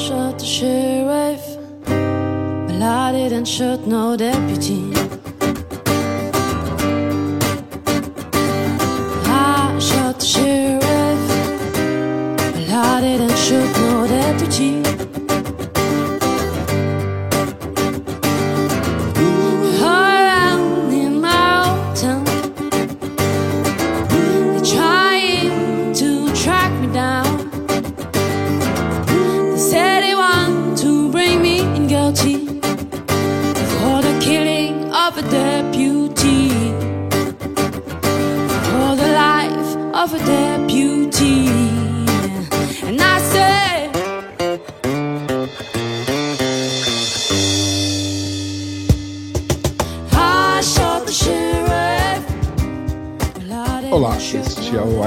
shot the sheriff, but I didn't shoot no deputy.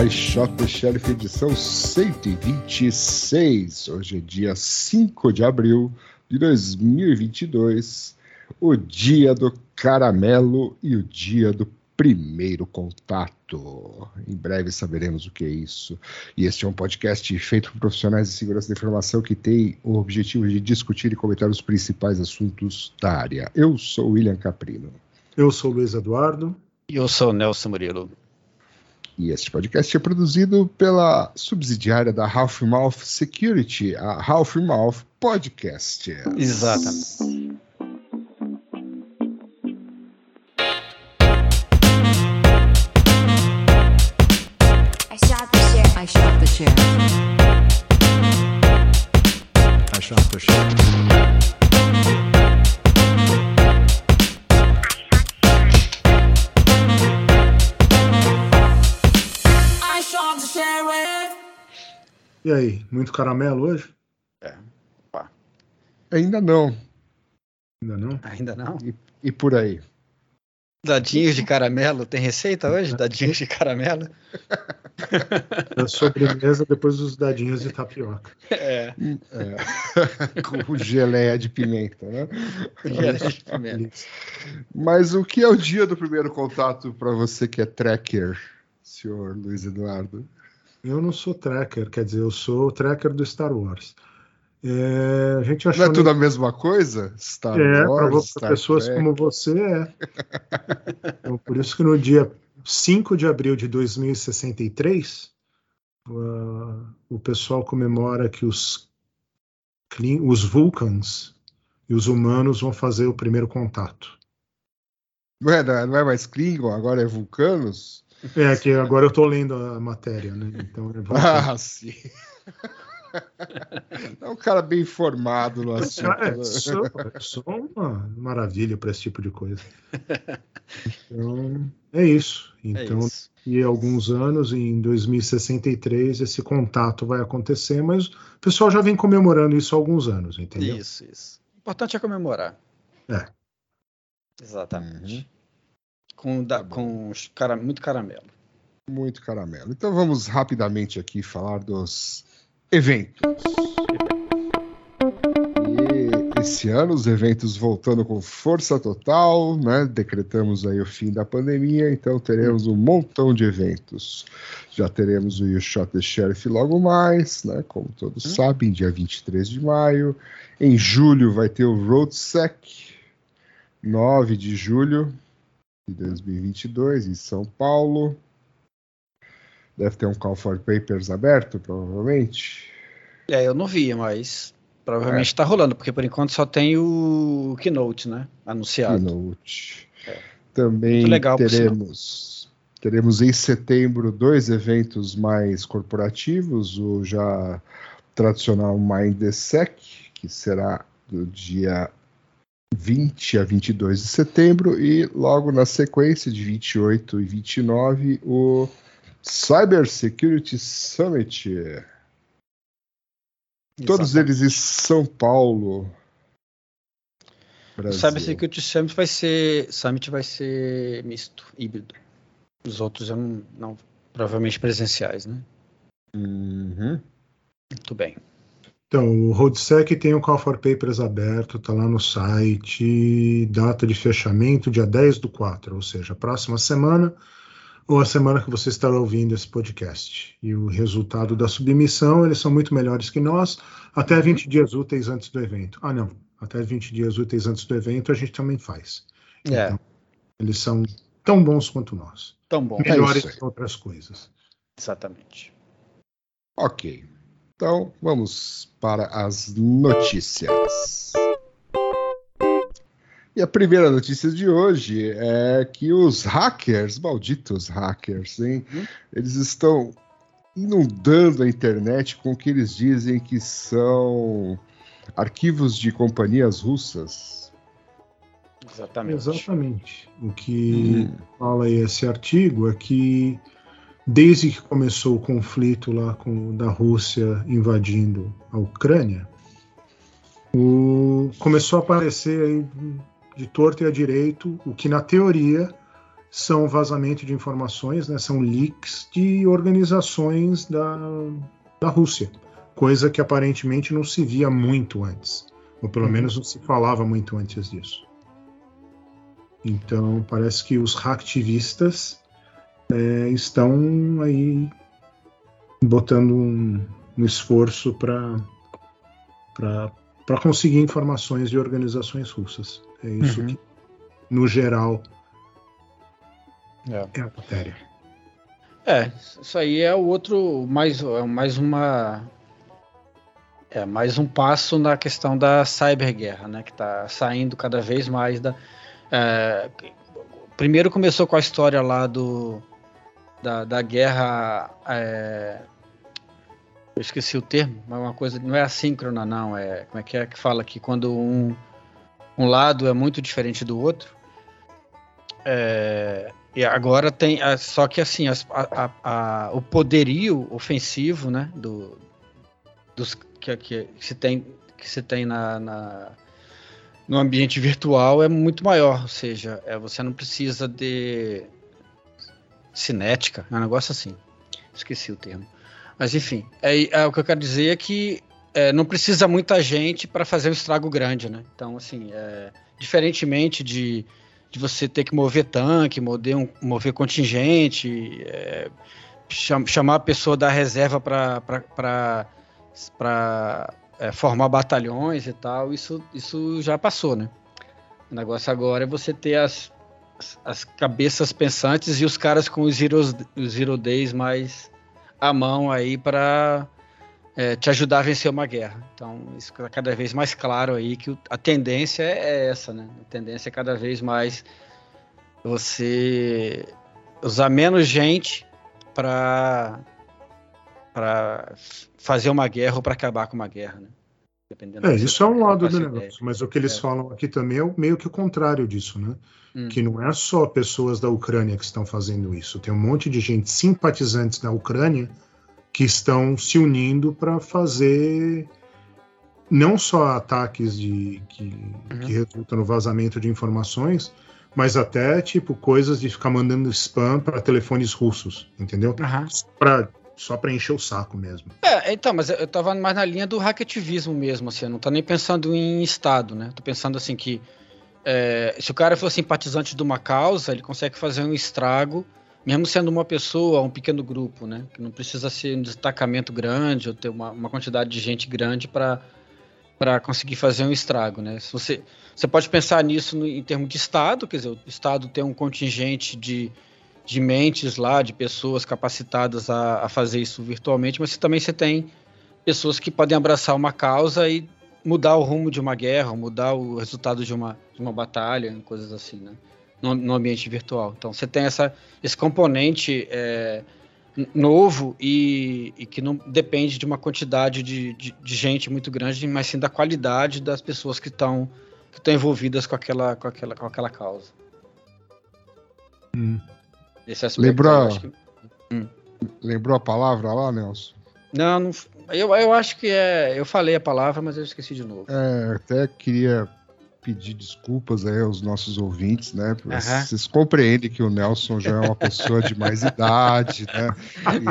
I Shot the Sheriff edição 126. Hoje é dia 5 de abril de 2022, o dia do caramelo e o dia do primeiro contato. Em breve saberemos o que é isso. E este é um podcast feito por profissionais de segurança da informação que tem o objetivo de discutir e comentar os principais assuntos da área. Eu sou William Caprino. Eu sou o Luiz Eduardo. E eu sou o Nelson Murilo. E este podcast é produzido pela subsidiária da Half Mouth Security, a Half Mouth Podcast. Exatamente. Muito caramelo hoje? Ainda não. Ainda não? Ainda não? E por aí? Dadinhos de caramelo. Tem receita hoje? Dadinhos de caramelo? É sobremesa depois dos dadinhos de tapioca. É. É, com geleia de pimenta, né? Geleia de pimenta. Mas o que é o dia do primeiro contato para você que é tracker, senhor Luiz Eduardo? Eu não sou tracker, quer dizer, eu sou o tracker do Star Wars. É, a gente Não achou é tudo a mesma coisa? Star é, Wars, para pessoas Trek. como você é. Então, por isso que no dia 5 de abril de 2063, uh, o pessoal comemora que os, os Vulcans e os humanos vão fazer o primeiro contato. Não é, não é mais Klingon, agora é Vulcanos? É que agora eu estou lendo a matéria, né? Então é. Ah, sim. É um cara bem informado no assunto. É, né? só, só uma maravilha para esse tipo de coisa. Então, é isso. É Então, isso. daqui a alguns anos, em 2063, esse contato vai acontecer, mas o pessoal já vem comemorando isso há alguns anos, entendeu? Isso, isso. O importante é comemorar. É. Exatamente. Com, da, com os cara, muito caramelo. Muito caramelo. Então vamos rapidamente aqui falar dos eventos. E esse ano os eventos voltando com força total, né? Decretamos aí o fim da pandemia, então teremos um montão de eventos. Já teremos o You Shot the Sheriff logo mais, né? Como todos sabem, dia 23 de maio. Em julho vai ter o RoadSec, 9 de julho de 2022, em São Paulo. Deve ter um Call for Papers aberto, provavelmente. É, eu não vi, mas provavelmente está rolando, porque por enquanto só tem o Keynote, né? Anunciado. Keynote. É. Também legal, teremos, teremos em setembro dois eventos mais corporativos, o já tradicional MindSec, que será do dia 20 a 22 de setembro, e logo na sequência, de 28 e 29, o Cyber Security Summit. Todos Exatamente. eles em São Paulo. O Brasil. Cyber Security Summit vai ser, Summit vai ser misto, híbrido. Os outros não, não- provavelmente presenciais, né? Uhum. Muito bem. Então, o RoadSec tem o Call for Papers aberto, está lá no site, data de fechamento dia 10 do 4, ou seja, próxima semana, ou a semana que você estará ouvindo esse podcast. E o resultado da submissão, eles são muito melhores que nós, até 20 dias úteis antes do evento. Ah, não, até 20 dias úteis antes do evento a gente também faz. É. Então, eles são tão bons quanto nós. Tão. Melhores É isso aí. que outras coisas. Exatamente. Ok. Então, vamos para as notícias. E a primeira notícia de hoje é que os hackers, malditos hackers, hein? Uhum. Eles estão inundando a internet com o que eles dizem que são arquivos de companhias russas. Exatamente. Exatamente. O que fala aí esse artigo é que desde que começou o conflito lá com, da Rússia invadindo a Ucrânia, o- começou a aparecer aí de torto e a direito o que na teoria são vazamento de informações, né, são leaks de organizações da, da Rússia, coisa que aparentemente não se via muito antes, ou pelo menos não se falava muito antes disso. Então parece que os hacktivistas é, estão aí botando um, um esforço para conseguir informações de organizações russas. É isso Uhum. que, no geral, É. é a matéria. É, isso aí é o outro, mais, é mais uma. É mais um passo na questão da cyberguerra, né? Que está saindo cada vez mais da. é, primeiro começou com a história lá do da, da guerra. é, eu esqueci o termo, mas uma coisa não é assíncrona, não. É como é que é que fala que quando um, um lado é muito diferente do outro. É, e agora tem, ah, só que assim, as- a- a- a- o poderio ofensivo, né, do, dos que, que, que se tem, que se tem na, na- no ambiente virtual é muito maior, ou seja, é, você não precisa de cinética, é um negócio assim, esqueci o termo, mas enfim, é, é, o que eu quero dizer é que é, não precisa muita gente para fazer um estrago grande, né? Então, assim, é, diferentemente de de você ter que mover tanque, mover, um, mover contingente, é, cham- chamar a pessoa da reserva para é, formar batalhões e tal, isso, isso já passou, né? O negócio agora é você ter as, as, as cabeças pensantes e os caras com os zero, zero days mais à mão aí para é, te ajudar a vencer uma guerra. Então, isso fica cada vez mais claro aí que a tendência é essa, né? A tendência é cada vez mais você usar menos gente para fazer uma guerra ou para acabar com uma guerra, né? Dependendo É, isso é um lado do negócio, mas o que eles É. falam aqui também é meio que o contrário disso, né? Hum. Que não é só pessoas da Ucrânia que estão fazendo isso, tem um monte de gente simpatizantes da Ucrânia que estão se unindo para fazer não só ataques de, que, Uhum. que resultam no vazamento de informações, mas até tipo coisas de ficar mandando spam para telefones russos, entendeu? Aham. Pra, só para encher o saco mesmo. É, então, mas eu- tava mais na linha do hackativismo mesmo, assim, eu não tô nem pensando em Estado, né? Tô pensando assim que é, se o cara for simpatizante de uma causa, ele consegue fazer um estrago, mesmo sendo uma pessoa, um pequeno grupo, né? Que não precisa ser um destacamento grande ou ter uma, uma quantidade de gente grande para para conseguir fazer um estrago, né? Se você, você pode pensar nisso no- em termos de Estado, quer dizer, o Estado tem um contingente de, de mentes lá, de pessoas capacitadas a, a fazer isso virtualmente, mas também você tem pessoas que podem abraçar uma causa e mudar o rumo de uma guerra, mudar o resultado de uma, de uma batalha, coisas assim, né? No, no ambiente virtual. Então você tem essa, esse componente é, novo e, e que não depende de uma quantidade de, de, de gente muito grande, mas sim da qualidade das pessoas que estão que envolvidas com aquela, com aquela, com aquela causa. Hum. Esse aspecto, acho que- Lembrou a palavra lá, Nelson? Não, não eu, eu acho que é. Eu falei a palavra, mas eu esqueci de novo. É, até queria pedir desculpas aí aos nossos ouvintes, né? Vocês compreendem que o Nelson já é uma pessoa de mais idade, né?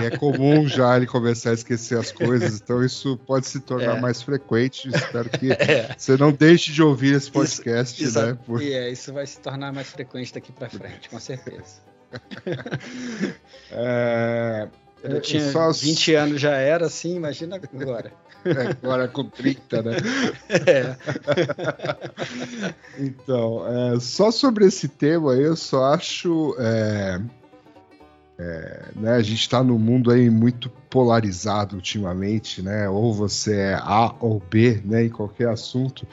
E é comum já ele começar a esquecer as coisas, então isso pode se tornar É. mais frequente. Espero que É. você não deixe de ouvir esse podcast, Isso- né? Por- E é, isso vai se tornar mais frequente daqui para frente, com certeza. É, eu é, tinha só- 20 anos já era assim, imagina agora. Agora com 30, né? É. Então, é, só sobre esse tema aí, eu só acho. é, é, né, a gente está num mundo aí muito polarizado ultimamente, né? Ou você é A ou B, né? Em qualquer assunto.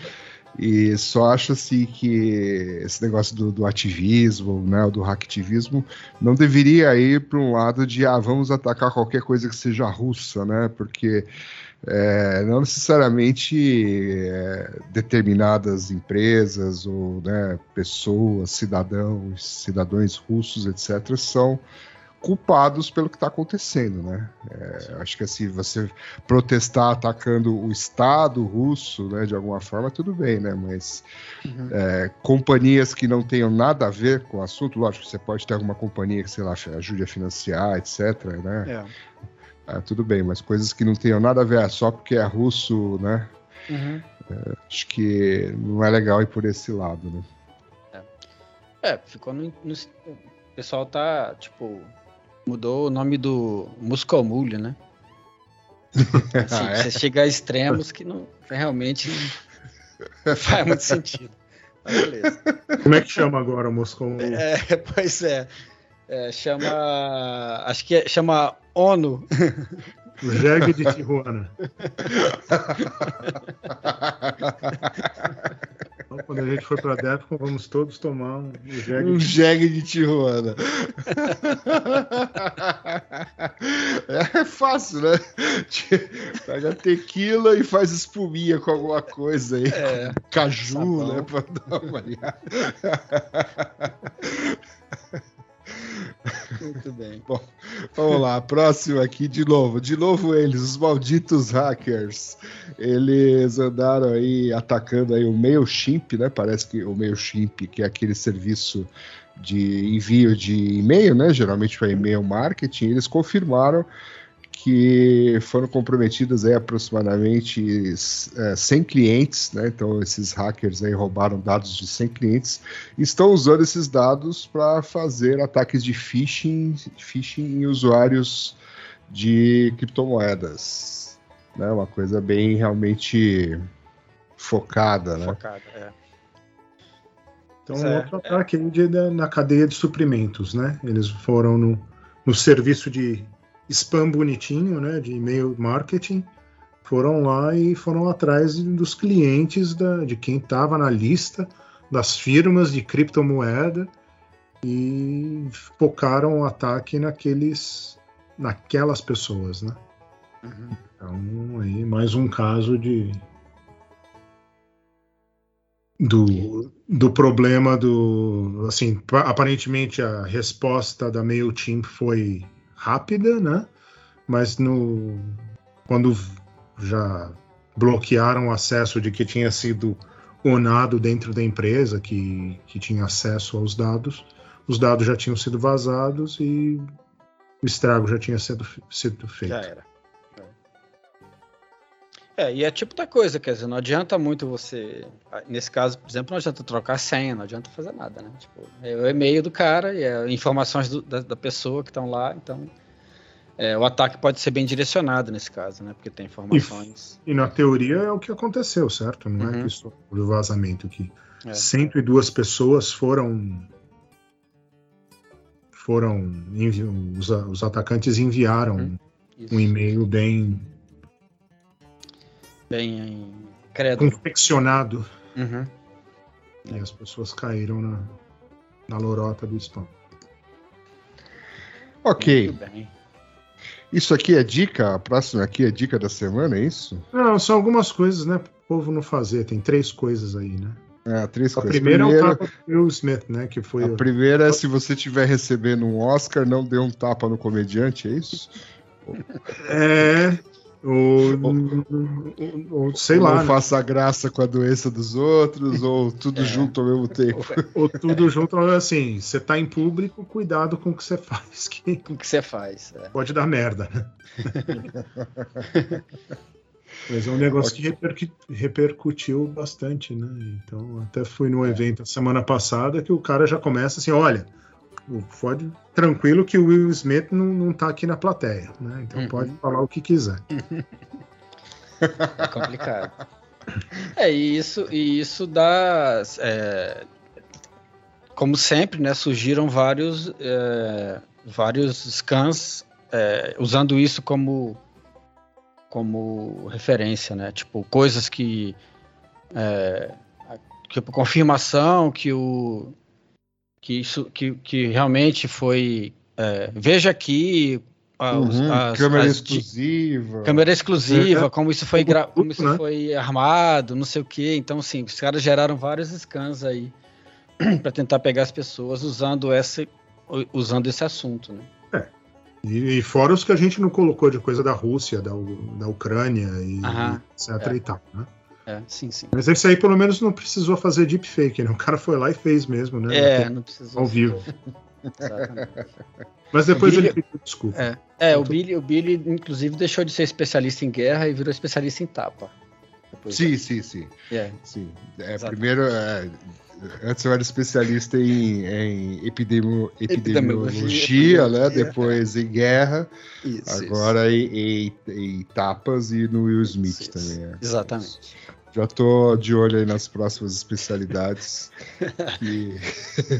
E só acho assim que esse negócio do, do ativismo, né, do hacktivismo, não deveria ir para um lado de ah, vamos atacar qualquer coisa que seja russa, né? Porque é, não necessariamente é, determinadas empresas ou né, pessoas, cidadãos, cidadãos russos, etc., são culpados pelo que está acontecendo, né? É, acho que assim, você protestar atacando o Estado russo, né, de alguma forma, tudo bem, né? Mas Uhum. é, companhias que não tenham nada a ver com o assunto, lógico, você pode ter alguma companhia que, sei lá, ajude a financiar, etc., né? É. Ah, tudo bem, mas coisas que não tenham nada a ver, ah, só porque é russo, né? Uhum. Acho que não é legal ir por esse lado, né? É, ficou no, no- O pessoal tá, tipo, mudou o nome do Muscomulho, né? Assim, Ah, é? Você chega a extremos que não realmente não faz muito sentido. Mas beleza. Como é que chama agora o Moscou? É, pois é. É, chama. Acho que é, chama ONU. O Jeg de Tijuana. Então, quando a gente for pra Defcon, vamos todos tomar um Jeg. Um jegue de Tijuana. É fácil, né? Pega tequila e faz espuminha com alguma coisa aí. É, Caju, sabão. né? Pra dar uma variada. Muito bem. Vamos lá, próximo aqui de novo. De novo eles, os malditos hackers. Eles andaram aí atacando aí o MailChimp, né? Parece que o MailChimp, que é aquele serviço de envio de e-mail, né? Geralmente para e-mail marketing, eles confirmaram que foram comprometidas aí aproximadamente é, 100 clientes, né? Então esses hackers aí roubaram dados de 100 clientes e estão usando esses dados para fazer ataques de phishing, phishing em usuários de criptomoedas, né? Uma coisa bem realmente focada, né? Focado, é. Então, é- outro ataque aí de- da- na cadeia de suprimentos, né? Eles foram no, no serviço de spam bonitinho, né? De e-mail marketing. Foram lá e foram atrás dos clientes da, de quem estava na lista das firmas de criptomoeda e focaram o ataque naqueles, naquelas pessoas, né? Uhum. Então, aí mais um caso de do, do problema do assim, pa- aparentemente a resposta da Mailchimp foi rápida, né? Mas no quando já bloquearam o acesso de que tinha sido onado dentro da empresa que, que tinha acesso aos dados, os dados já tinham sido vazados e o estrago já tinha sido, sido feito. Já era. É. É, e é tipo da coisa, quer dizer, não adianta muito você. Nesse caso, por exemplo, não adianta trocar senha, não adianta fazer nada, né? Tipo, é o e-mail do cara e é informações do- da, da pessoa que estão lá, então. é, o ataque pode ser bem direcionado nesse caso, né? Porque tem informações. E na teoria é o que aconteceu, certo? Não é Uhum. que isso o vazamento aqui. É. 102 pessoas foram. Foram. Os, os atacantes enviaram Uhum. Um e-mail bem Bem crédulo. confeccionado Uhum. e as pessoas caíram na, na lorota do spam. Ok, isso aqui é dica, a próxima aqui é dica da semana, é isso? Não, são algumas coisas, né? Pro povo não fazer. Tem três coisas aí, né? É, três A coisas. primeira é o tapa do Will Smith, né? Que foi. A o- primeira é se você estiver recebendo um Oscar, não dê um tapa no comediante, é isso? É. Ou, ou- ou sei Ou lá. Não né? faça graça com a doença dos outros, ou tudo É. junto ao mesmo tempo. Ou tudo junto, assim, você tá em público, cuidado com o que você faz, que O que você faz? É. pode dar merda, né? Mas é um negócio que repercu- repercutiu bastante, né? Então, até fui no evento a semana passada que o cara já começa assim: olha, pode tranquilo que o Will Smith não, não tá aqui na plateia, né? Então Uhum. pode falar o que quiser. É complicado. É, e isso, e isso dá. é, como sempre, né? Surgiram vários, é, vários scans é, usando isso como, como referência, né? Tipo, coisas que. É, tipo, confirmação que o. Que, isso, que, que realmente foi. é, veja aqui. a- os- Uhum, as- câmera as exclusiva. Câmera exclusiva, É, como isso foi, como isso né? foi armado, não sei o quê. Então, assim, os caras geraram vários scans aí para tentar pegar as pessoas usando esse, usando esse assunto, né? E, e fora os que a gente não colocou de coisa da Rússia, da, da Ucrânia e Aham, etc é. e tal, né? É, sim, sim. Mas esse aí pelo menos não precisou fazer deepfake, né? O cara foi lá e fez mesmo, né? É, não precisou. Ao vivo. Exatamente. Mas depois O Billy- ele pediu desculpa. É, é o, Billy, o Billy, inclusive, deixou de ser especialista em guerra e virou especialista em tapa. Depois Sim, sim, sim. É, sim. É, Exato. primeiro, é, antes eu era especialista em, em epidemio- epidemiologia, Epidemiologia, né? é. Depois em guerra, isso, agora em, em- em tapas e no Will Smith Isso, também. é. Exatamente. Já tô de olho aí nas próximas especialidades que,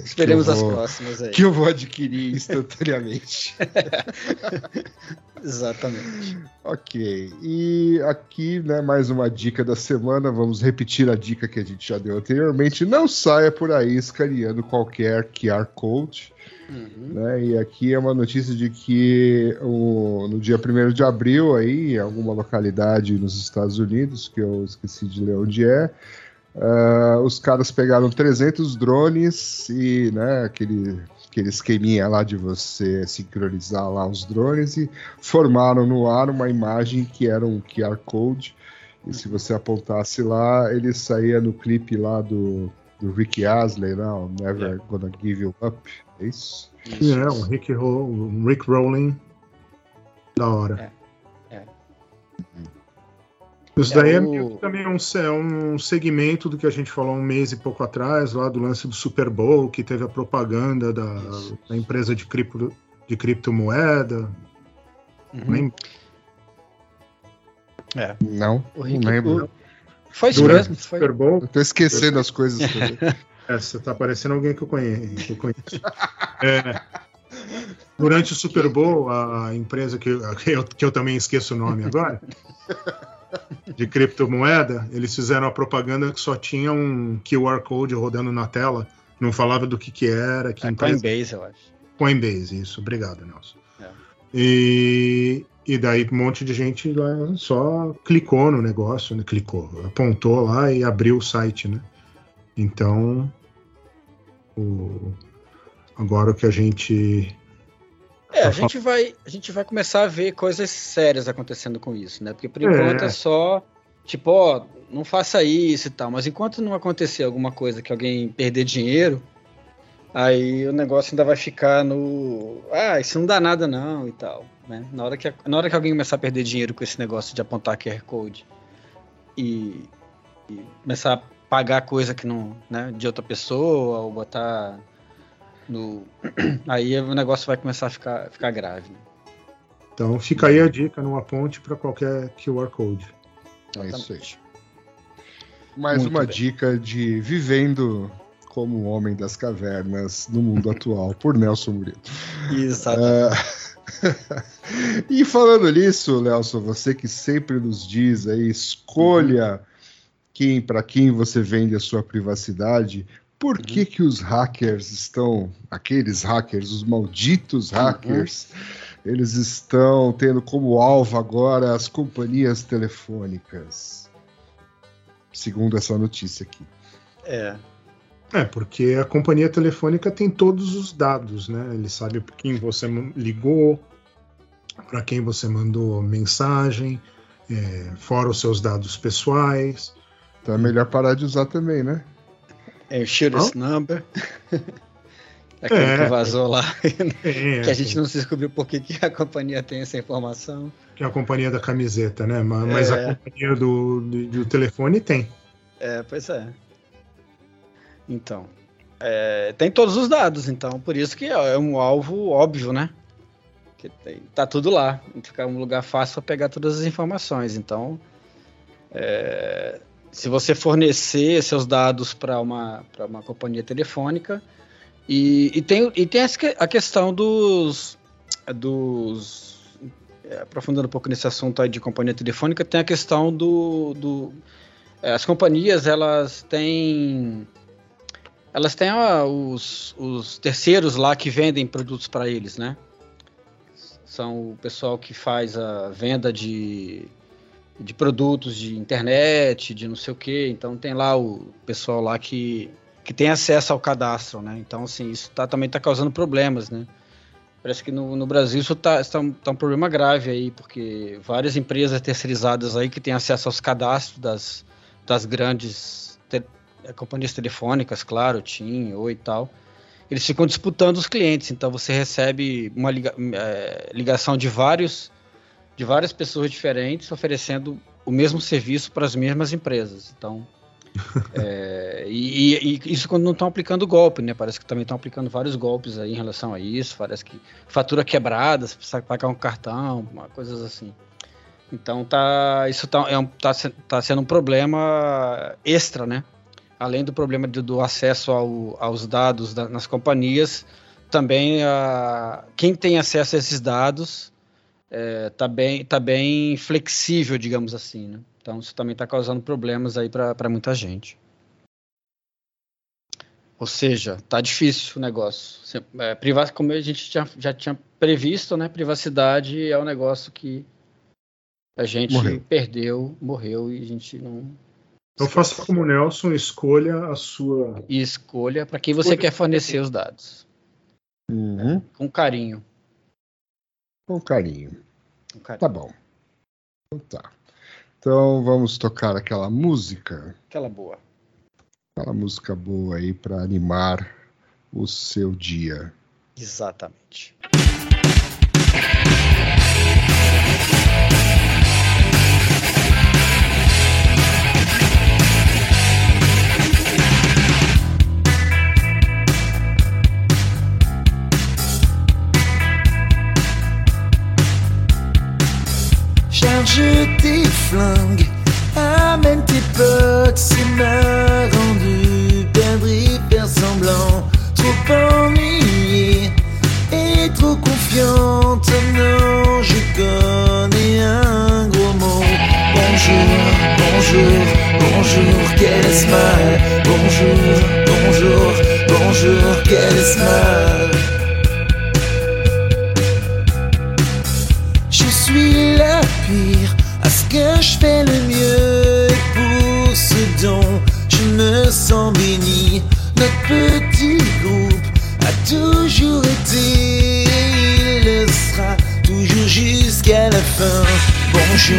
Esperemos que eu as vou- próximas aí. que eu vou adquirir instantaneamente. Exatamente. Ok, e aqui, né, mais uma dica da semana. Vamos repetir a dica que a gente já deu anteriormente. Não saia por aí escaneando qualquer QR Code. Uhum. Né? E aqui é uma notícia de que o- no dia 1 de abril, aí, em alguma localidade nos Estados Unidos, que eu esqueci de ler onde é, ah, os caras pegaram 300 drones e né, aquele, aquele esqueminha lá de você sincronizar lá os drones e formaram no ar uma imagem que era um QR Code. E se você apontasse lá, ele saía no clipe lá do, do Rick Astley, não, Never Gonna Give You Up. É isso? E é, um Rick, Ro- um Rick Rowling da hora. É, é. Isso É daí é o- meio que também um, é um segmento do que a gente falou um mês e pouco atrás, lá do lance do Super Bowl, que teve a propaganda da, da empresa de, cripto, de criptomoeda. Uhum. Nem- É. Não, O não Rick- lembro. o- Foi isso Durante mesmo. o Foi. Super Bowl, Eu tô esquecendo as coisas. É, você tá parecendo alguém que eu conheço. Que eu conheço. É, durante o Super Bowl, a empresa que, eu- que, eu, que eu também esqueço o nome agora, de criptomoeda, eles fizeram a propaganda que só tinha um QR Code rodando na tela, não falava do que, que era, que É empresa. Coinbase, eu acho. Coinbase, isso. Obrigado, Nelson. É. E, e daí um monte de gente lá só clicou no negócio, né? Clicou, apontou lá e abriu o site, né? Então, o- agora o que a gente. É, a Tá gente, vai, a gente vai começar a ver coisas sérias acontecendo com isso, né? Porque por É. enquanto é só, tipo, ó, não faça isso e tal. Mas enquanto não acontecer alguma coisa que alguém perder dinheiro, aí o negócio ainda vai ficar no. Ah, isso não dá nada não e tal. Né? Na, hora que, na hora que alguém começar a perder dinheiro com esse negócio de apontar QR Code e, e começar a pagar coisa que não. Né, de outra pessoa, ou botar no. Aí o negócio vai começar a ficar, ficar grave. Né? Então fica aí a dica numa ponte para qualquer QR Code. É isso aí. Mais Muito uma bem. dica de vivendo como um homem das cavernas no mundo atual, por Nelson Murilo. Exato. Ah, e falando nisso, Nelson, você que sempre nos diz aí, escolha quem para quem você vende a sua privacidade. Por que que os hackers estão, aqueles hackers, os malditos hackers, eles estão tendo como alvo agora as companhias telefônicas? Segundo essa notícia aqui. É. É, porque a companhia telefônica tem todos os dados, né? Ele sabe para quem você ligou, para quem você mandou mensagem, é, fora os seus dados pessoais. Então é melhor parar de usar também, né? É o Shooter's Number. Aquele É. que vazou lá. É, que a gente não se descobriu por que, a companhia tem essa informação. que é a companhia da camiseta, né? Ma- Mas É. a companhia do, do, do telefone tem. É, pois é. Então. é, tem todos os dados, então por isso que é um alvo óbvio, né? Que tem, tá tudo lá, fica um lugar fácil para pegar todas as informações. Então, é, se você fornecer seus dados para uma, uma companhia telefônica, e, e, tem, e tem a questão dos, dos é, aprofundando um pouco nesse assunto aí de companhia telefônica, tem a questão do, do é, as companhias elas têm elas têm ó, os, os terceiros lá que vendem produtos para eles, né? São o pessoal que faz a venda de, de produtos de internet, de não sei o que. Então tem lá o pessoal lá que, que tem acesso ao cadastro, né? Então assim isso tá, também está causando problemas, né? Parece que no, no Brasil isso está tá um, tá um problema grave aí, porque várias empresas terceirizadas aí que têm acesso aos cadastros das, das grandes te, é, companhias telefônicas, claro, TIM, Oi e tal, eles ficam disputando os clientes. Então você recebe uma liga, é, ligação de vários de várias pessoas diferentes oferecendo o mesmo serviço para as mesmas empresas. Então é, e, e, isso quando não estão aplicando golpe, né? Parece que também estão aplicando vários golpes aí em relação a isso. Parece que fatura quebrada, você precisa pagar um cartão, coisas assim. Então tá, isso tá, é um, tá, tá sendo um problema extra, né? Além do problema do, do acesso ao, aos dados da, nas companhias, também a, quem tem acesso a esses dados é, tá, bem, tá bem flexível, digamos assim, né? Então isso também está causando problemas aí para muita gente. Ou seja, tá difícil o negócio. É, privac... Como a gente já, já tinha previsto, né? Privacidade é um negócio que a gente morreu. perdeu, morreu e a gente não. Então faça como o Nelson, escolha a sua. E escolha para quem você quer fornecer os dados. Uhum. Com carinho. Com carinho. Com carinho. Tá bom. Então tá. Então vamos tocar aquela música. Aquela boa. Aquela música boa aí para animar o seu dia. Exatamente. Charge tes flingues, amène tes potes, c'est marrant de perdre et faire semblant, trop ennuyé et trop confiante. Non, je connais un gros mot. Bonjour, bonjour, bonjour, quel smile. Bonjour, bonjour, bonjour, quel smile. À ce que je fais le mieux. Pour ce dont je me sens béni, notre petit groupe a toujours été, il le sera toujours jusqu'à la fin. Bonjour,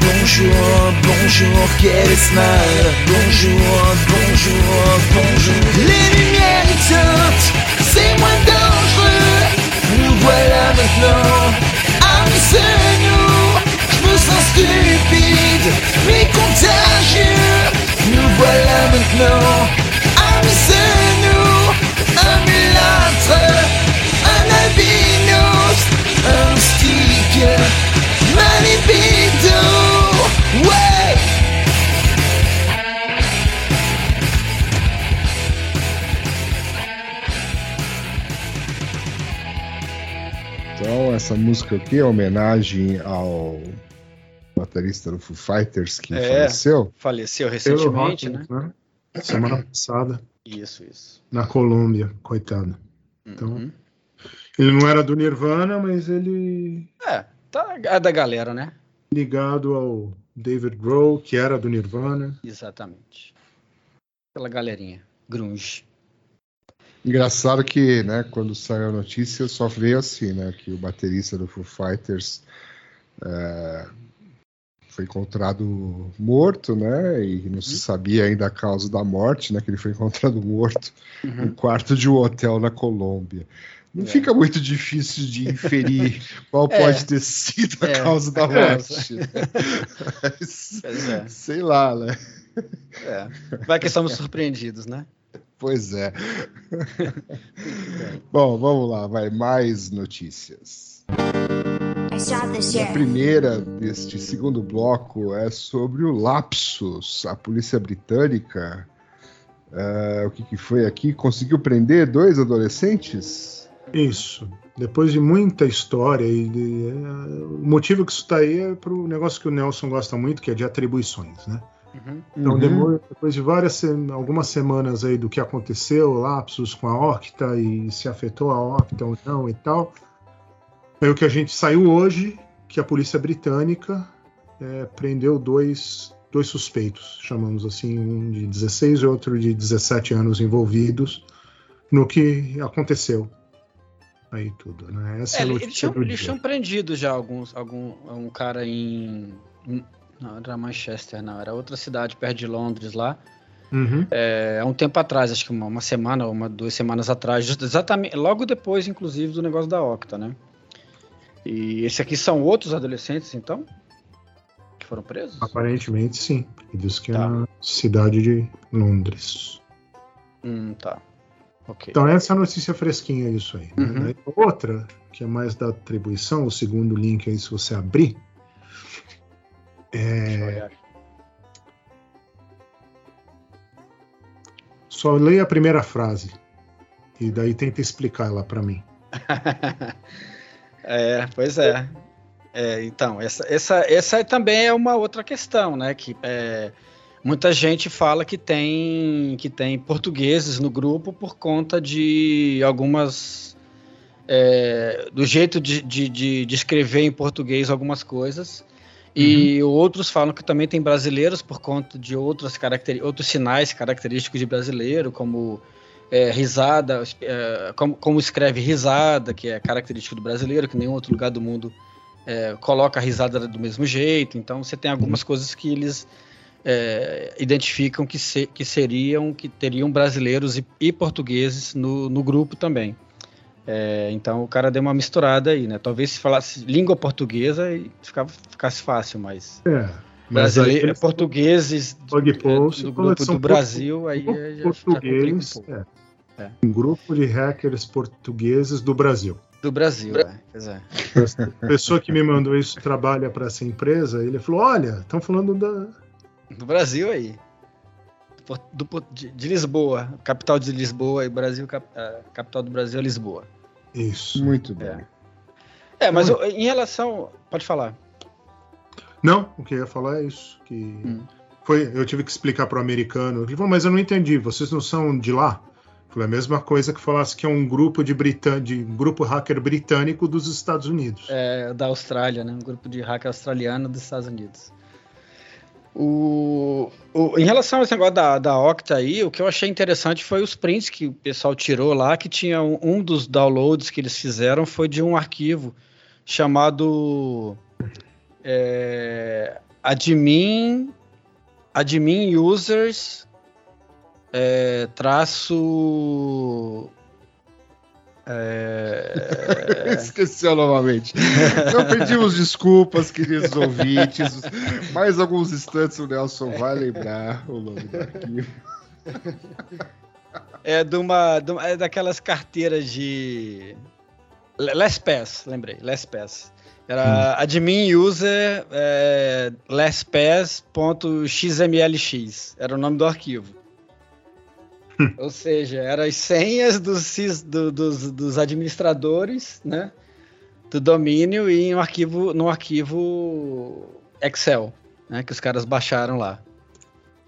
bonjour, bonjour, quel smile. Bonjour, bonjour, bonjour. Les lumières éteintes, c'est moins dangereux. Nous voilà maintenant stupide, mais contagieux. Nous voilà maintenant, amis, c'est nous. Un mulâtre, un albinos, un stick, ma. Ouais! Então, essa música aqui é homenagem ao baterista do Foo Fighters que É. faleceu. Faleceu recentemente, né? né? Semana passada, Isso, isso. na Colômbia, coitado. Então- Uhum. Ele não era do Nirvana, mas ele É, tá é da galera, né? ligado ao David Grohl, que era do Nirvana. Exatamente. Aquela galerinha. Grunge. Engraçado que, né, quando saiu a notícia, só veio assim, né, que o baterista do Foo Fighters é, foi encontrado morto, né, e não se sabia ainda a causa da morte, né, que ele foi encontrado morto Uhum. no quarto de um hotel na Colômbia. Não É. fica muito difícil de inferir qual É. pode ter sido a É, causa da causa. morte. né? Mas, é. Sei lá, né? é. Vai que estamos surpreendidos, né? pois é. Bom, vamos lá, vai mais notícias. A primeira deste segundo bloco é sobre o Lapsus. A polícia britânica, eh, o que, que foi aqui? Conseguiu prender dois adolescentes? Isso. Depois de muita história, e de- é, o motivo que isso está aí é para o negócio que o Nelson gosta muito, que é de atribuições, né? Uhum. Então, Uhum. demora- depois de várias algumas semanas aí do que aconteceu, lapsos com a Octa e se afetou a Octa ou não e tal, é o que a gente saiu hoje, que a polícia britânica é, prendeu dois, dois suspeitos, chamamos assim, um de 16 e outro de 17 anos envolvidos no que aconteceu. Aí tudo, né? Essa É, é eles, tinham, eles tinham prendido já alguns, algum, um cara em. em- Não, era Manchester, não, era outra cidade perto de Londres lá. Uhum. É, há um tempo atrás, acho que uma, uma semana ou uma, duas semanas atrás, exatamente, logo depois, inclusive, do negócio da Octa, né? E esse aqui são outros adolescentes, então? Que foram presos? Aparentemente, sim. Ele diz que é Tá. na cidade de Londres. Hum, tá. Ok. Então, essa é a notícia fresquinha disso aí. né? Uhum. Outra, que é mais da atribuição, o segundo link aí, se você abrir, é, só leia a primeira frase. E daí tenta explicar ela para mim. É, pois é. É, então, essa, essa, essa também é uma outra questão, né? Que é, muita gente fala que tem, que tem portugueses no grupo por conta de algumas. é, do jeito de, de, de, de escrever em português algumas coisas. E outros falam que também tem brasileiros por conta de outras outros sinais característicos de brasileiro, como é, risada, é, como, como escreve risada, que é característico do brasileiro, que nenhum outro lugar do mundo é, coloca a risada do mesmo jeito. Então você tem algumas coisas que eles é, identificam que, se, que seriam, que teriam brasileiros e, e portugueses no, no grupo também. É, então o cara deu uma misturada aí, né? Talvez se falasse língua portuguesa e ficava, ficasse fácil, mas É. Mas aí brasileiro, portugueses do, post, do grupo do Brasil, aí já, português, um é. É. um grupo de hackers portugueses do Brasil. Do Brasil, é, pois é. A pessoa que me mandou isso trabalha para essa empresa. Ele falou: Olha, estão falando da, Do Brasil aí. Do- por- de, de Lisboa, capital de Lisboa e Brasil, cap- capital do Brasil é Lisboa. Isso. Muito bem. É. É, mas eu- em relação. Pode falar. Não, o que eu ia falar é isso. Que Hum. foi, eu tive que explicar para o americano. Ele falou, mas eu não entendi, vocês não são de lá? Falei, a mesma coisa que falasse que é um grupo de, britan de um grupo hacker britânico dos Estados Unidos. É, da Austrália, né? Um grupo de hacker australiano dos Estados Unidos. O, o- em relação a esse negócio da, da Octa aí, o que eu achei interessante foi os prints que o pessoal tirou lá, que tinha um, um dos downloads que eles fizeram foi de um arquivo chamado é, admin admin users é, traço é, Esqueceu novamente. Então pedimos desculpas, queridos ouvintes. Mais alguns instantes o Nelson vai lembrar o nome do arquivo. É de uma, de uma- é daquelas carteiras de LastPass, lembrei, LastPass. Era admin user é, lastpass.xmlx, era o nome do arquivo. Ou seja, eram as senhas dos, do- dos, dos administradores, né, do domínio e em um arquivo, num arquivo Excel, né, que os caras baixaram lá.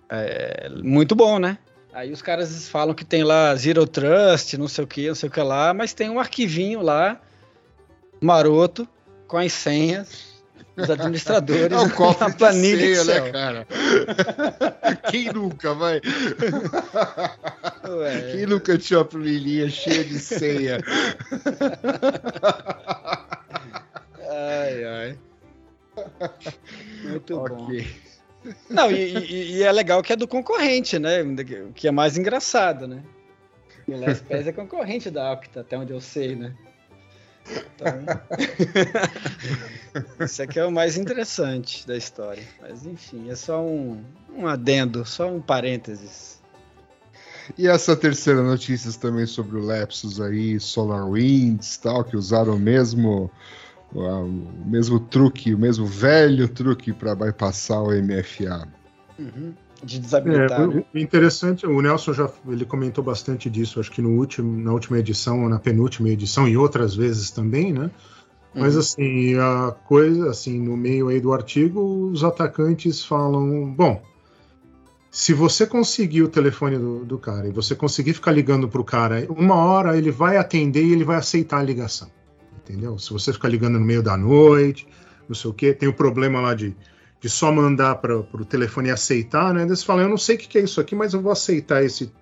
É, muito bom, né? Aí os caras falam que tem lá Zero Trust, não sei o que, não sei o que lá, mas tem um arquivinho lá, maroto, com as senhas dos administradores É o cofre na de planilha senha, Excel. né, cara? Quem nunca, vai? Ué, Quem nunca tinha uma planilha cheia de senha? ai, ai. Muito bom. ok. Não, e, e- e é legal que é do concorrente, né? O Que é mais engraçado, né? E o LastPass é concorrente da Octa, até onde eu sei, né? Então, isso aqui é o mais interessante da história. Mas enfim, é só um, um adendo, só um parênteses. E essa terceira notícia também sobre o Lapsus aí, SolarWinds tal, que usaram o mesmo, o mesmo truque, o mesmo velho truque para bypassar o MFA. Uhum. De desabilitar. É, né? o interessante, o Nelson já ele comentou bastante disso, acho que no último, na última edição ou na penúltima edição e outras vezes também, né? Mas Uhum. assim, a coisa, assim, no meio aí do artigo, os atacantes falam, bom, se você conseguir o telefone do, do cara e você conseguir ficar ligando pro cara, uma hora ele vai atender e ele vai aceitar a ligação, entendeu? Se você ficar ligando no meio da noite, não sei o que, tem o problema lá de, de só mandar para o telefone e aceitar, né? Eles falam, eu não sei o que, que é isso aqui, mas eu vou aceitar esse,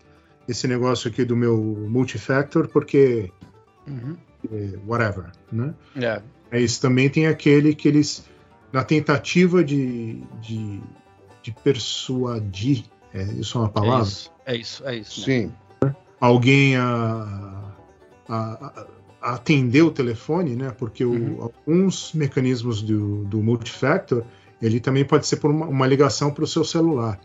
esse negócio aqui do meu multifactor porque Uhum. eh, whatever, né? É. É isso. Também tem aquele que eles, na tentativa de, de, de persuadir, é, isso é uma É palavra? isso, é isso, é isso. né? Sim. Alguém a, a, a- a atender o telefone, né? Porque o- Uhum. alguns mecanismos do, do multifactor, ele também pode ser por uma, uma ligação para o seu celular,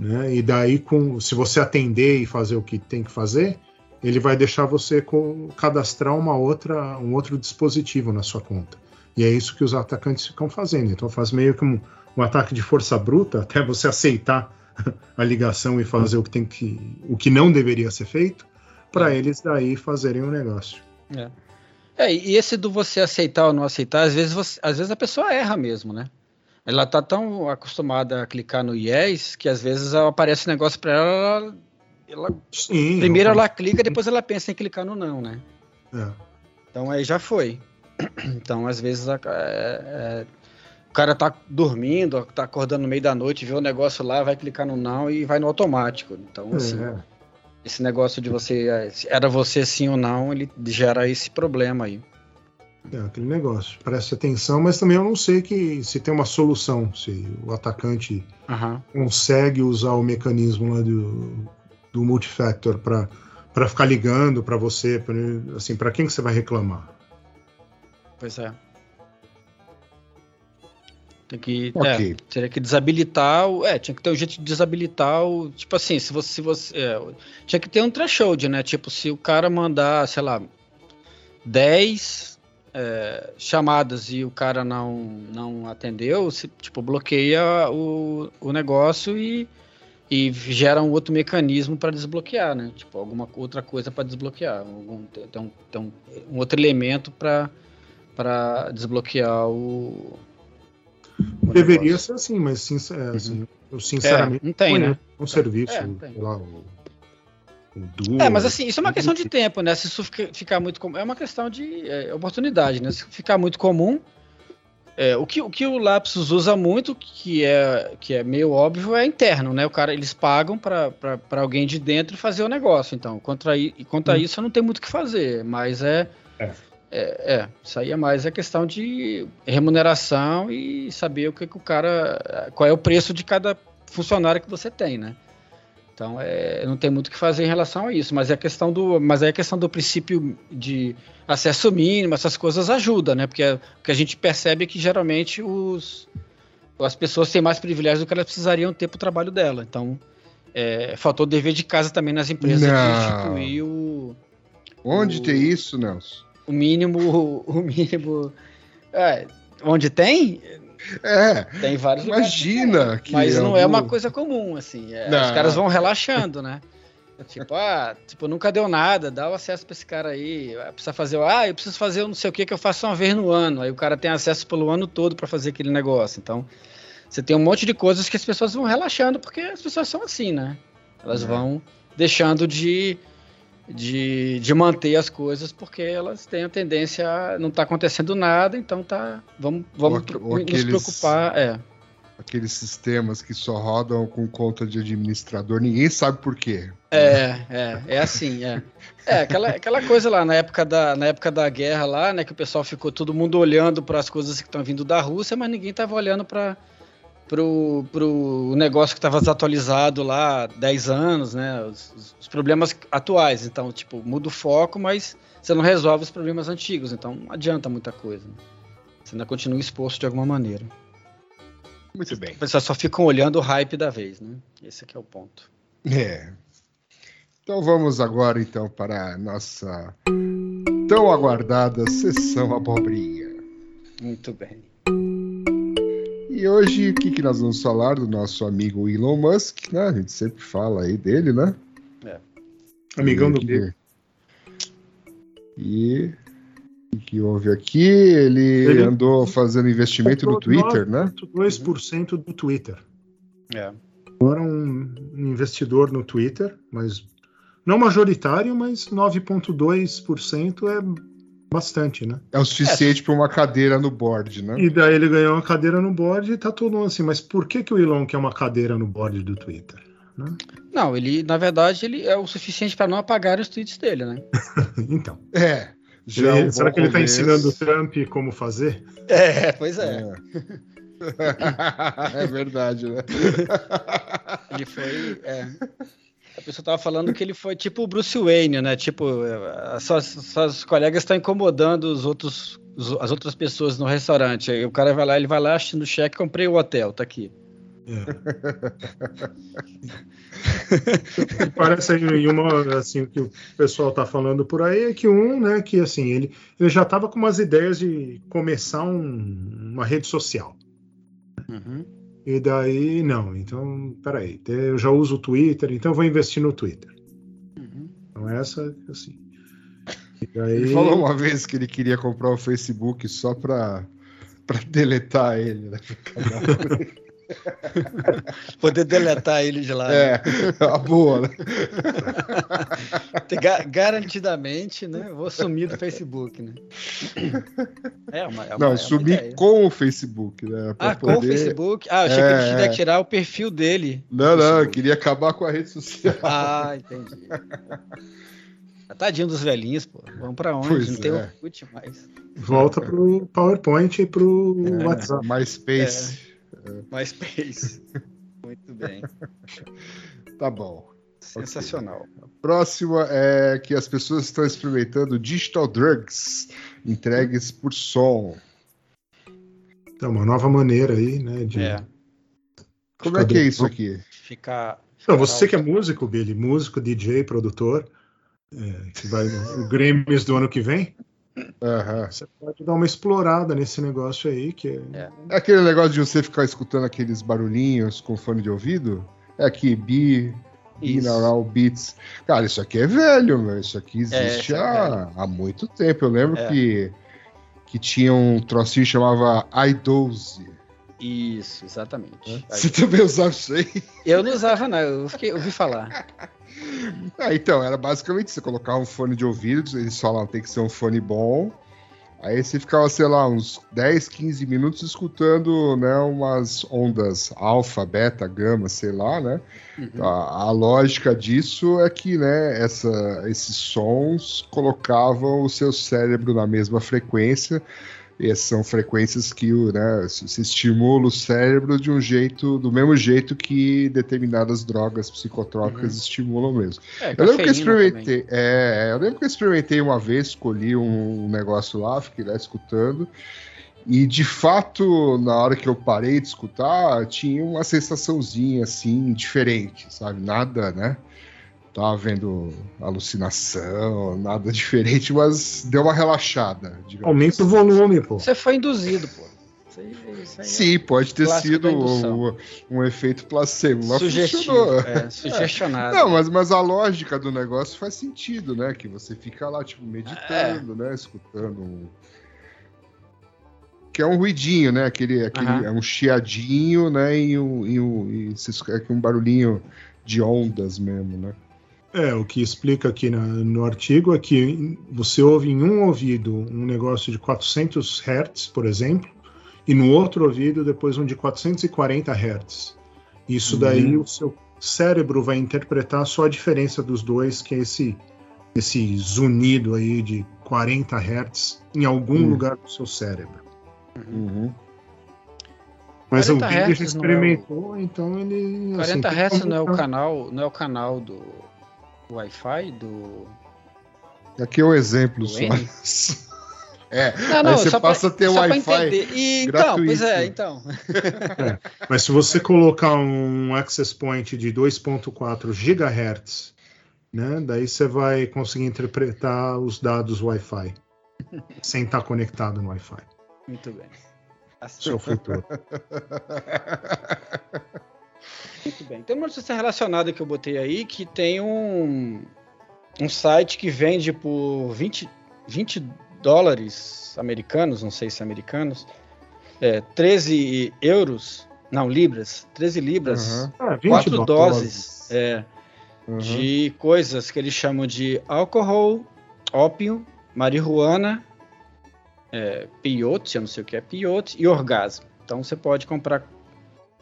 né? E daí, com, se você atender e fazer o que tem que fazer, ele vai deixar você com, cadastrar uma outra, um outro dispositivo na sua conta. E é isso que os atacantes ficam fazendo. Então faz meio que um, um ataque de força bruta até você aceitar a ligação e fazer o que tem que, o que não deveria ser feito, para eles daí fazerem o negócio. É, e esse do você aceitar ou não aceitar, às vezes, você- às vezes a pessoa erra mesmo, né? Ela tá tão acostumada a clicar no yes que às vezes aparece um negócio para ela, ela, Sim. primeiro ela clica, depois ela pensa em clicar no não, né? É. Então aí já foi. Então às vezes a- é- é, o cara tá dormindo, tá acordando no meio da noite, vê o negócio lá, vai clicar no não e vai no automático. Então assim, É. esse negócio de você é, era você sim ou não, ele gera esse problema aí. É aquele negócio. Preste atenção, mas também eu não sei que se tem uma solução, se o atacante Aham. consegue usar o mecanismo lá do, do multifactor para ficar ligando para você, pra, assim, para quem que você vai reclamar? Pois é. Tem que. Ok. É, teria que desabilitar o. É, tinha que ter um jeito de desabilitar o. Tipo assim, se você. Se você é, tinha que ter um threshold, né? Tipo, se o cara mandar, sei lá, 10 é, chamadas e o cara não, não atendeu, se, tipo, bloqueia o, o negócio e, e gera um outro mecanismo para desbloquear, né? Tipo, alguma outra coisa para desbloquear. Algum, tem, um, tem um, um outro elemento para desbloquear o. o Deveria negócio. ser assim, mas sincer, é, assim, eu sinceramente É, não tem, né? um serviço, É, tem. lá, o, É, mas assim, isso é uma questão de tempo, né? Se isso fica- ficar muito comum, é uma questão de é, oportunidade, né? Se ficar muito comum, é, o, que, o que o Lapsus usa muito, que é, que é meio óbvio, é interno, né? O cara, eles pagam para alguém de dentro fazer o negócio. Então, contra, i- e quanto a Hum. isso, não tem muito o que fazer, mas é, É. é. é, isso aí é mais a questão de remuneração e saber o que, que o cara. qual é o preço de cada funcionário que você tem, né? Então, é, não tem muito o que fazer em relação a isso, mas é a questão do, mas é a questão do princípio de acesso mínimo, essas coisas ajudam, né? Porque o que a gente percebe é que geralmente os, as pessoas têm mais privilégios do que elas precisariam ter para o trabalho dela. Então, é, faltou dever de casa também nas empresas de Não. instituir o, Onde O- tem isso, Nelson? o mínimo, o mínimo. é, onde tem? É, Tem vários lugares. imagina que. Mas não é uma coisa comum, assim. é. Os caras vão relaxando, né? Tipo, ah, tipo, nunca deu nada, dá o acesso pra esse cara aí. ah, Precisa fazer, ah, eu preciso fazer não sei o que que eu faço uma vez no ano. Aí o cara tem acesso pelo ano todo pra fazer aquele negócio. Então, você tem um monte de coisas que as pessoas vão relaxando, porque as pessoas são assim, né? Elas É. vão deixando de, de, de manter as coisas porque elas têm a tendência a não tá acontecendo nada, então tá. Vamos, vamos Ou ou nos aqueles- preocupar. É. Aqueles sistemas que só rodam com conta de administrador, ninguém sabe por quê. É, é, é assim, é. É, aquela, aquela coisa lá na época, da, na época da guerra lá, né, que o pessoal ficou todo mundo olhando para as coisas que estão vindo da Rússia, mas ninguém tava olhando para pro, pro negócio que estava desatualizado lá há 10 anos, né, os, os- problemas atuais. Então, tipo, muda o foco, mas você não resolve os problemas antigos, então não adianta muita coisa. né? Você ainda continua exposto de alguma maneira. Muito bem. As pessoas só ficam olhando o hype da vez, né? Esse aqui é o ponto. É. Então vamos agora então para a nossa tão aguardada sessão abobrinha. Muito bem. E hoje o que, que nós vamos falar do nosso amigo Elon Musk, né? A gente sempre fala aí dele, né? Amigão do E Bill. E o que houve aqui? Ele, Ele andou fazendo investimento no Twitter, né? 9,2% do Twitter. É. Agora um investidor no Twitter, mas não majoritário, mas 9,2% é bastante, né? É o suficiente para uma cadeira no board, né? E daí ele ganhou uma cadeira no board e tá todo mundo assim, mas por que, que o Elon quer uma cadeira no board do Twitter? Né? Não, ele, na verdade, ele é o suficiente para não apagar os tweets dele, né? Então, É. Já ele- é um será que ele está ensinando o Trump como fazer? É, pois é. É. é verdade, né? Ele foi. é. A pessoa tava falando que ele foi tipo o Bruce Wayne, né? Tipo, é, as suas, suas colegas estão incomodando os outros, os- as outras pessoas no restaurante. Aí o cara vai lá, ele vai lá, assistindo o cheque, comprei o hotel, tá aqui. E Parece aí uma assim que o pessoal está falando por aí é que um, né, que assim ele, ele já estava com umas ideias de começar um- uma rede social. Uhum. E daí não, então peraí, eu já uso o Twitter, então eu vou investir no Twitter. Uhum. Então essa assim. E daí, Ele falou uma vez que ele queria comprar o Facebook só para para deletar ele, né? Poder deletar ele de lá. É, a boa, né? Garantidamente, né? Vou sumir do Facebook, né? É uma, é uma, é Não, uma sumir ideia. com o Facebook, né? Pra Ah, com o poder- Facebook? Ah, eu achei que ele É, queria é. tirar o perfil dele. Não, não, eu queria acabar com a rede social. Ah, entendi. Tadinho dos velhinhos, pô. Vamos pra onde? Pois Não tem é. Orkut mais. volta pro PowerPoint e pro É. WhatsApp. MySpace. MySpace. Muito bem. Tá bom. Sensacional. Próxima é que as pessoas estão experimentando digital drugs entregues por som. Então, uma nova maneira aí, né? De... É. Como é que é isso aqui? Ficar. Não, você que é músico, Billy, músico, DJ, produtor, é, que vai no Grammys do ano que vem, Aham. você pode dar uma explorada nesse negócio aí, que é, É aquele negócio de você ficar escutando aqueles barulhinhos com fone de ouvido? É aqui, bi, binaural beats. Cara, isso aqui é velho, meu. Isso aqui existe isso é há, há muito tempo. Eu lembro É. que, que tinha um trocinho que chamava i12. Isso, exatamente. Aí- Você também usava isso aí? Eu não usava, não. Eu fiquei, ouvi falar. Ah, então, era basicamente você colocava um fone de ouvido, eles falavam tem que ser um fone bom. Aí você ficava, sei lá, uns 10, 15 minutos escutando, né, umas ondas alfa, beta, gama, sei lá, né? Uhum. A, a lógica disso é que, né, essa, esses sons colocavam o seu cérebro na mesma frequência. E são frequências que né, se estimula o cérebro de um jeito, do mesmo jeito que determinadas drogas psicotrópicas estimulam mesmo. É, Eu lembro que eu experimentei. É, eu lembro que eu experimentei uma vez, escolhi um negócio lá, fiquei lá escutando. E de fato, na hora que eu parei de escutar, tinha uma sensaçãozinha assim, diferente, sabe? Nada, né? Tava vendo alucinação, nada diferente, mas deu uma relaxada. digamos. aumenta o volume, pô. Você foi induzido, pô. Isso aí- isso aí é Sim, pode ter sido um, um efeito placebo, mas Sugestivo. É, sugestionado. Não, mas, mas a lógica do negócio faz sentido, né? Que você fica lá, tipo, meditando, né? Escutando um... Que é um ruidinho, né? Aquele, aquele é um chiadinho, né? E um, e um, e é um barulhinho de ondas mesmo, né? É, o que explica aqui na- no artigo é que você ouve em um ouvido um negócio de 400 Hz, por exemplo, e no outro ouvido depois um de 440 Hz. Isso daí o seu cérebro vai interpretar só a diferença dos dois, que é esse, esse zunido aí de 40 Hz em algum Hum. lugar do seu cérebro. Uhum. Mas o 40 Billy já hertz não é o- experimentou, então ele. 40 assim, Hz não é o como- canal, não é o canal do Wi-Fi do Aqui é um exemplo Do só. É, Não, não, aí você só pra- passa a ter Wi-Fi. então, pois é, então. Mas se você colocar um access point de 2.4 GHz né? Daí você vai conseguir interpretar os dados Wi-Fi sem estar conectado no Wi-Fi. Muito bem. É o futuro. Muito bem. Tem uma notícia relacionada que eu botei aí que tem um, um site que vende por 20, 20 dólares americanos, não sei se americanos, é, 13 euros, não, libras, 13 libras, Uhum. Ah, 20 quatro doses é, Uhum. de coisas que eles chamam de álcool, ópio, marihuana, é, peyote, eu não sei o que é peyote, e orgasmo. Então você pode comprar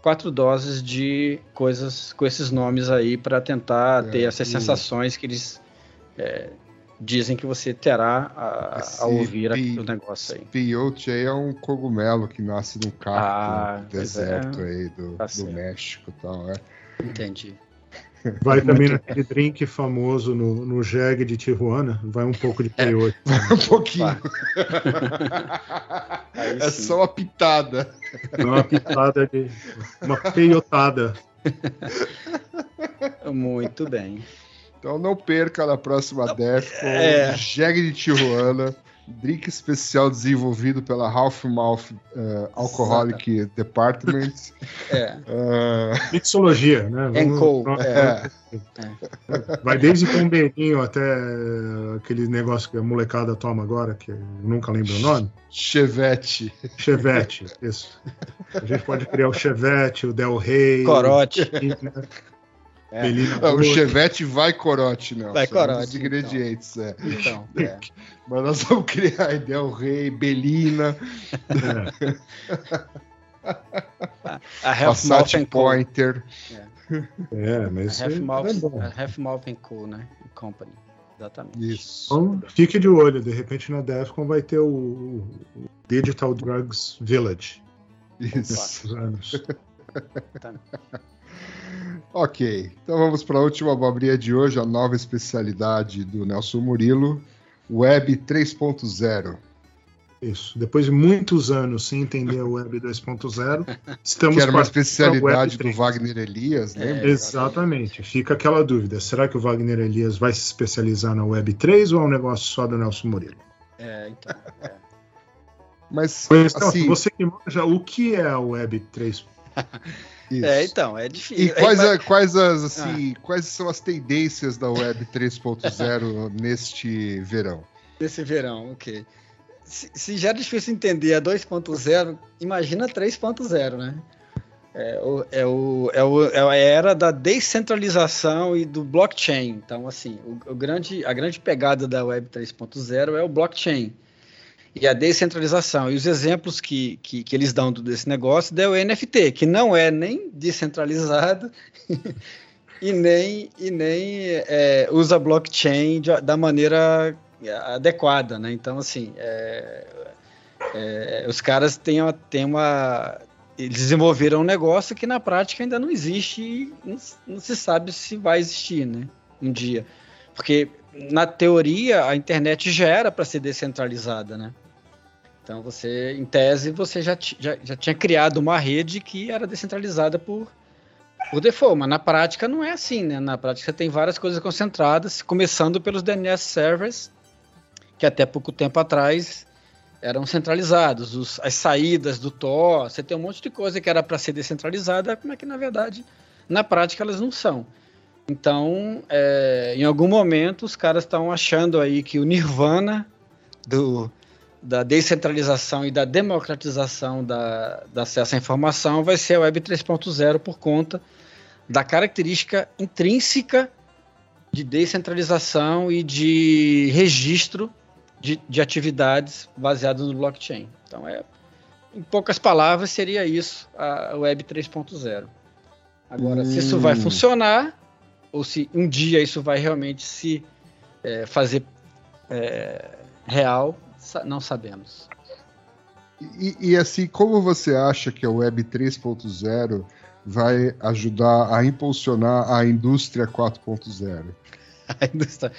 quatro doses de coisas com esses nomes aí para tentar É, ter essas e- sensações que eles é, dizem que você terá a, a ouvir pi- o negócio aí. Peyote aí é um cogumelo que nasce num cacto Ah, do pois deserto é. aí do, Tá do. México e tal, é. Entendi. Vai também naquele drink famoso no, no Jeg de Tijuana, vai um pouco de peyote. um pouquinho. É só uma pitada. Uma pitada de. Uma peiotada. Muito bem. Então não perca na próxima Defcon, é. Jeg de Tijuana, drink especial desenvolvido pela Half Mouth uh, Alcoholic Department. É. Uh, Mixologia, né? Vamos- Encol. pronto. é, Vai desde bombeirinho até aquele negócio que a molecada toma agora, que eu nunca lembro o nome. Chevette. Chevette, isso. A gente pode criar o Chevette, o Del Rey. Corote. o É. Belina Não, o. Chevette vai corote, não. Vai um corote, Os ingredientes, é. Então, é. Mas nós vamos criar aí Del Rey, Belina, A Half Mouth Passat Co. Pointer. É, mas A Half isso Mouth, é bom. a Half Mouth and Co, né? Company. Exatamente. Isso. Então, fique de olho, de repente na Defcon vai ter o, o Digital Drugs Village. Isso. Os anos. Ok, então vamos para a última abobrinha de hoje, a nova especialidade do Nelson Murilo, Web 3.0. Isso. Depois de muitos anos sem entender o Web 2.0, estamos Que era uma especialidade do 3. Wagner Elias, lembra? É. Exatamente. Fica aquela dúvida: será que o Wagner Elias vai se especializar na Web 3 ou é um negócio só do Nelson Murilo? É, então. é. Mas, Pois então, assim, você que manja, o que é a Web 3? isso. É, então, é difícil. E quais, a- quais, as, assim, quais são as tendências da Web 3.0 neste verão? Desse verão, ok. Se, se já é difícil entender a 2.0, imagina 3.0, né? É, o, é, o, é, o, é a era da descentralização e do blockchain. Então, assim, o, o grande, a grande pegada da Web 3.0 é o blockchain e a descentralização. E os exemplos que, que, que eles dão desse negócio é o NFT, que não é nem descentralizado e nem, e nem é, usa blockchain de- da maneira adequada, né? Então, assim, é, é, os caras têm, uma- têm uma... Eles desenvolveram um negócio que na prática ainda não existe e não, não se sabe se vai existir, né? Um dia. Porque, na teoria, a internet já era para ser descentralizada, né? Então, você, em tese, você já, já, já tinha criado uma rede que era descentralizada por, por default, mas na prática não é assim, né? Na prática você tem várias coisas concentradas, começando pelos DNS servers, que até pouco tempo atrás eram centralizados, os- as saídas do Tor, você tem um monte de coisa que era para ser descentralizada, mas que na verdade, na prática, elas não são. Então, é, em algum momento, os caras estão achando aí que o nirvana do, da descentralização e da democratização da, da acesso à informação vai ser a Web 3.0 por conta da característica intrínseca de descentralização e de registro de, de atividades baseadas no blockchain. Então, é, em poucas palavras, seria isso a Web 3.0. Agora, se isso vai Hum. funcionar, ou se um dia isso vai realmente se é, fazer é, real, não sabemos. E, e, assim, como você acha que a Web 3.0 vai ajudar a impulsionar a indústria 4.0? A indústria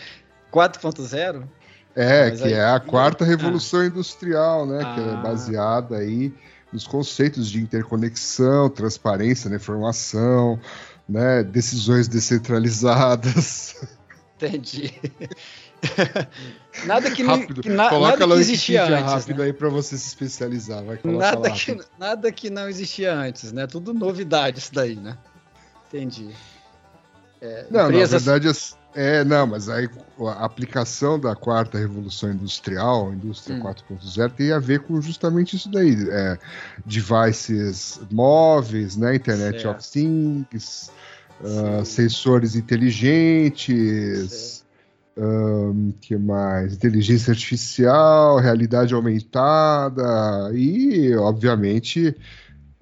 4.0? É, Mas que aí- é a quarta Ah. revolução industrial, né? Que é Ah. baseada aí nos conceitos de interconexão, transparência na informação, né? Decisões descentralizadas. Entendi. nada que, não- Rápido. que na- Coloca nada que existia antes. rápido né? aí pra você se especializar. Vai Nada que, nada que não existia antes, né? Tudo novidade isso daí, né? Entendi. É, Não, empresas- na verdade, é, não, mas aí a aplicação da quarta revolução industrial, indústria Hum. 4.0, tem a ver com justamente isso daí. É, devices móveis, né? Internet Certo. of Things, Sim. sensores inteligentes, ahn, que mais? Inteligência artificial, realidade aumentada e, obviamente,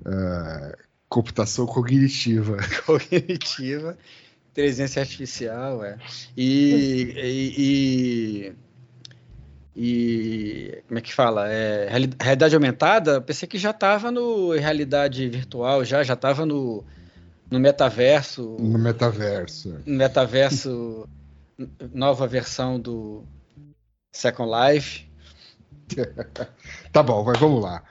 ah, computação cognitiva. cognitiva, inteligência artificial, é. E, e, e- e- como é que fala? É, reali- realidade aumentada, eu pensei que já estava no realidade virtual, já já estava no, no metaverso, No metaverso. no metaverso nova versão do Second Life. Tá bom, vai, vamos lá.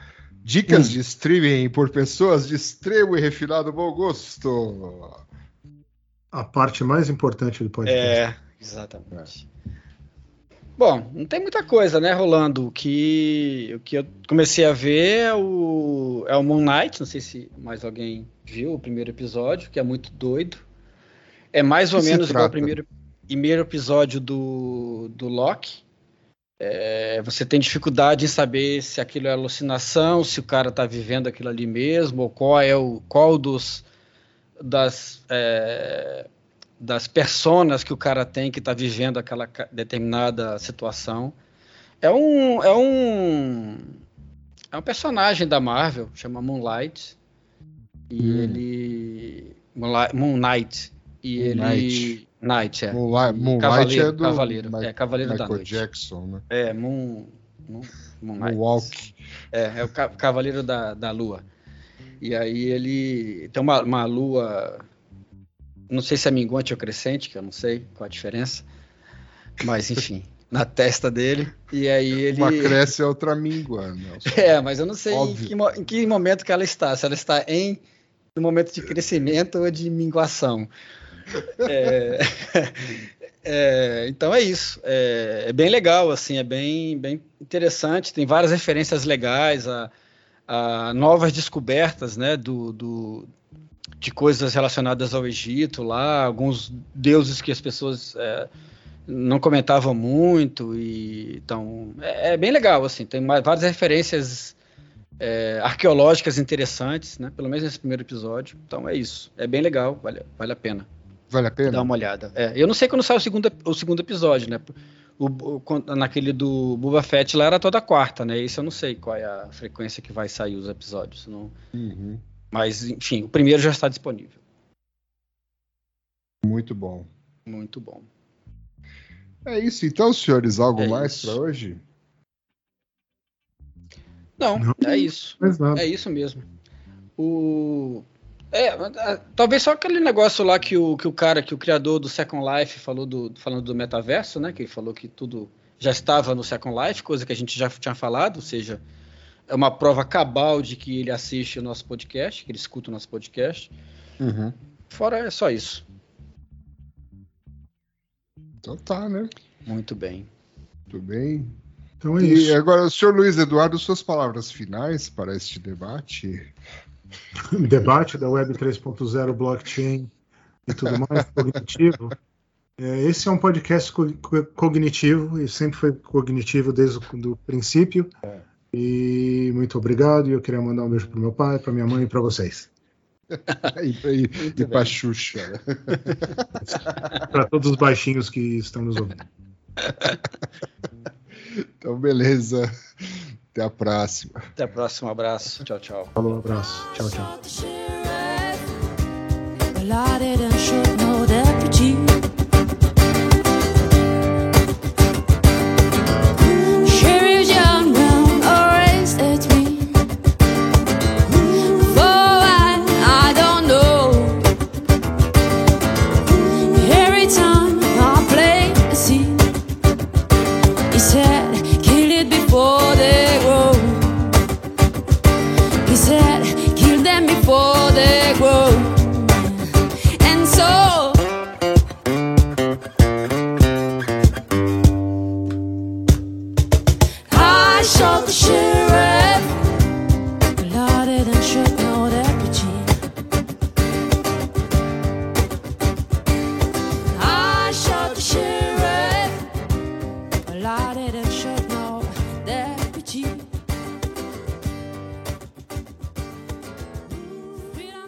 Dicas de streaming por pessoas de extremo e refinado bom gosto. A parte mais importante do podcast. É, exatamente. Bom, não tem muita coisa, né, rolando. O que, o que eu comecei a ver é o, é o Moon Knight, não sei se mais alguém viu o primeiro episódio, que é muito doido. É mais ou Que menos igual ao trata? primeiro, primeiro episódio do, do Loki. É, você tem dificuldade em saber se aquilo é alucinação, se o cara tá vivendo aquilo ali mesmo, ou qual é o qual dos das é, das personas que o cara tem que está vivendo aquela determinada situação. É um é um é um personagem da Marvel, chama Moonlight. E Hum. ele Moonlight, e Moonlight. ele Knight, é. Moonlight, é do Cavaleiro, Mi- é Cavaleiro da Michael Noite. Jackson, né? É, Moon, Moon, Moonlight. Moonwalk. É, é o ca- Cavaleiro da, da Lua. E aí ele tem uma, uma lua, não sei se é minguante ou crescente, que eu não sei qual a diferença, mas enfim, na testa dele. E aí ele. Uma cresce e a outra mingua. Nelson. É, mas eu não sei em que, em que momento que ela está. Se ela está em no momento de crescimento ou de minguação. É, é, então é isso. É, é bem legal, assim, é bem, bem interessante. Tem várias referências legais a, a novas descobertas, né, do, do- de coisas relacionadas ao Egito lá, alguns deuses que as pessoas é, não comentavam muito e então é, é bem legal, assim. Tem várias referências é, arqueológicas interessantes, né? Pelo menos nesse primeiro episódio. Então é isso. É bem legal, vale, vale a pena Vale a pena? dar uma olhada. É, eu não sei quando sai o segundo, o segundo episódio, né? O, o- naquele do Boba Fett lá era toda quarta, né? Isso eu não sei qual é a frequência que vai sair os episódios. Não... Uhum. Mas, enfim, o primeiro já está disponível. Muito bom. Muito bom. É isso então, senhores. Algo É mais para hoje? Não, Não. é isso. É isso mesmo. O. É, talvez só aquele negócio lá que o, que o cara, que o criador do Second Life falou do, falando do metaverso, né? Que ele falou que tudo já estava no Second Life, coisa que a gente já tinha falado, ou seja, é uma prova cabal de que ele assiste o nosso podcast, que ele escuta o nosso podcast. Uhum. Fora é só isso. Então tá, né? Muito bem. Tudo bem. Então é E isso. agora, senhor Luiz Eduardo, suas palavras finais para este debate. Debate da Web 3.0, blockchain e tudo mais, cognitivo. É, esse é um podcast co- co- cognitivo e sempre foi cognitivo desde o princípio. E muito obrigado. E eu queria mandar um beijo para meu pai, para minha mãe e para vocês. e e, para Xuxa. né? Para todos os baixinhos que estão nos ouvindo. Então, beleza. Até a próxima. Até a próxima. Um abraço. Tchau, tchau. Falou, um abraço. Tchau, tchau.